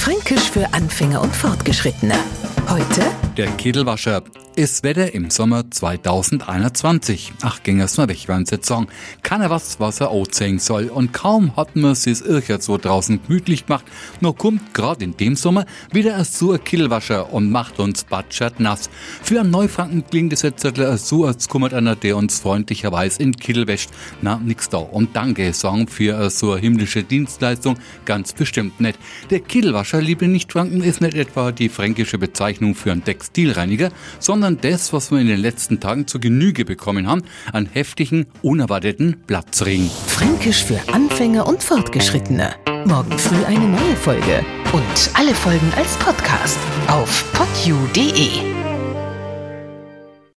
Fränkisch für Anfänger und Fortgeschrittene. Heute Der Kedelwascher. Ist Wetter im Sommer 2021. Ach, ging es mal weg, sie sagen. Keiner was, was er sehen soll. Und kaum hat man es ircher so draußen gemütlich gemacht, noch kommt gerade in dem Sommer wieder ein so ein Kedelwascher und macht uns batschert nass. Für einen Neufranken klingt es jetzt so, als kümmert einer, der uns freundlicherweise in Kittel wäscht. Na, nix da. Und danke, sagen für so eine himmlische Dienstleistung ganz bestimmt nicht. Der Kedelwascher, liebe Nichtfranken, ist nicht etwa die fränkische Bezeichnung für einen Textilreiniger, sondern das, was wir in den letzten Tagen zur Genüge bekommen haben, an heftigen, unerwarteten Platzregen. Fränkisch für Anfänger und Fortgeschrittene. Morgen früh eine neue Folge. Und alle Folgen als Podcast auf podu.de.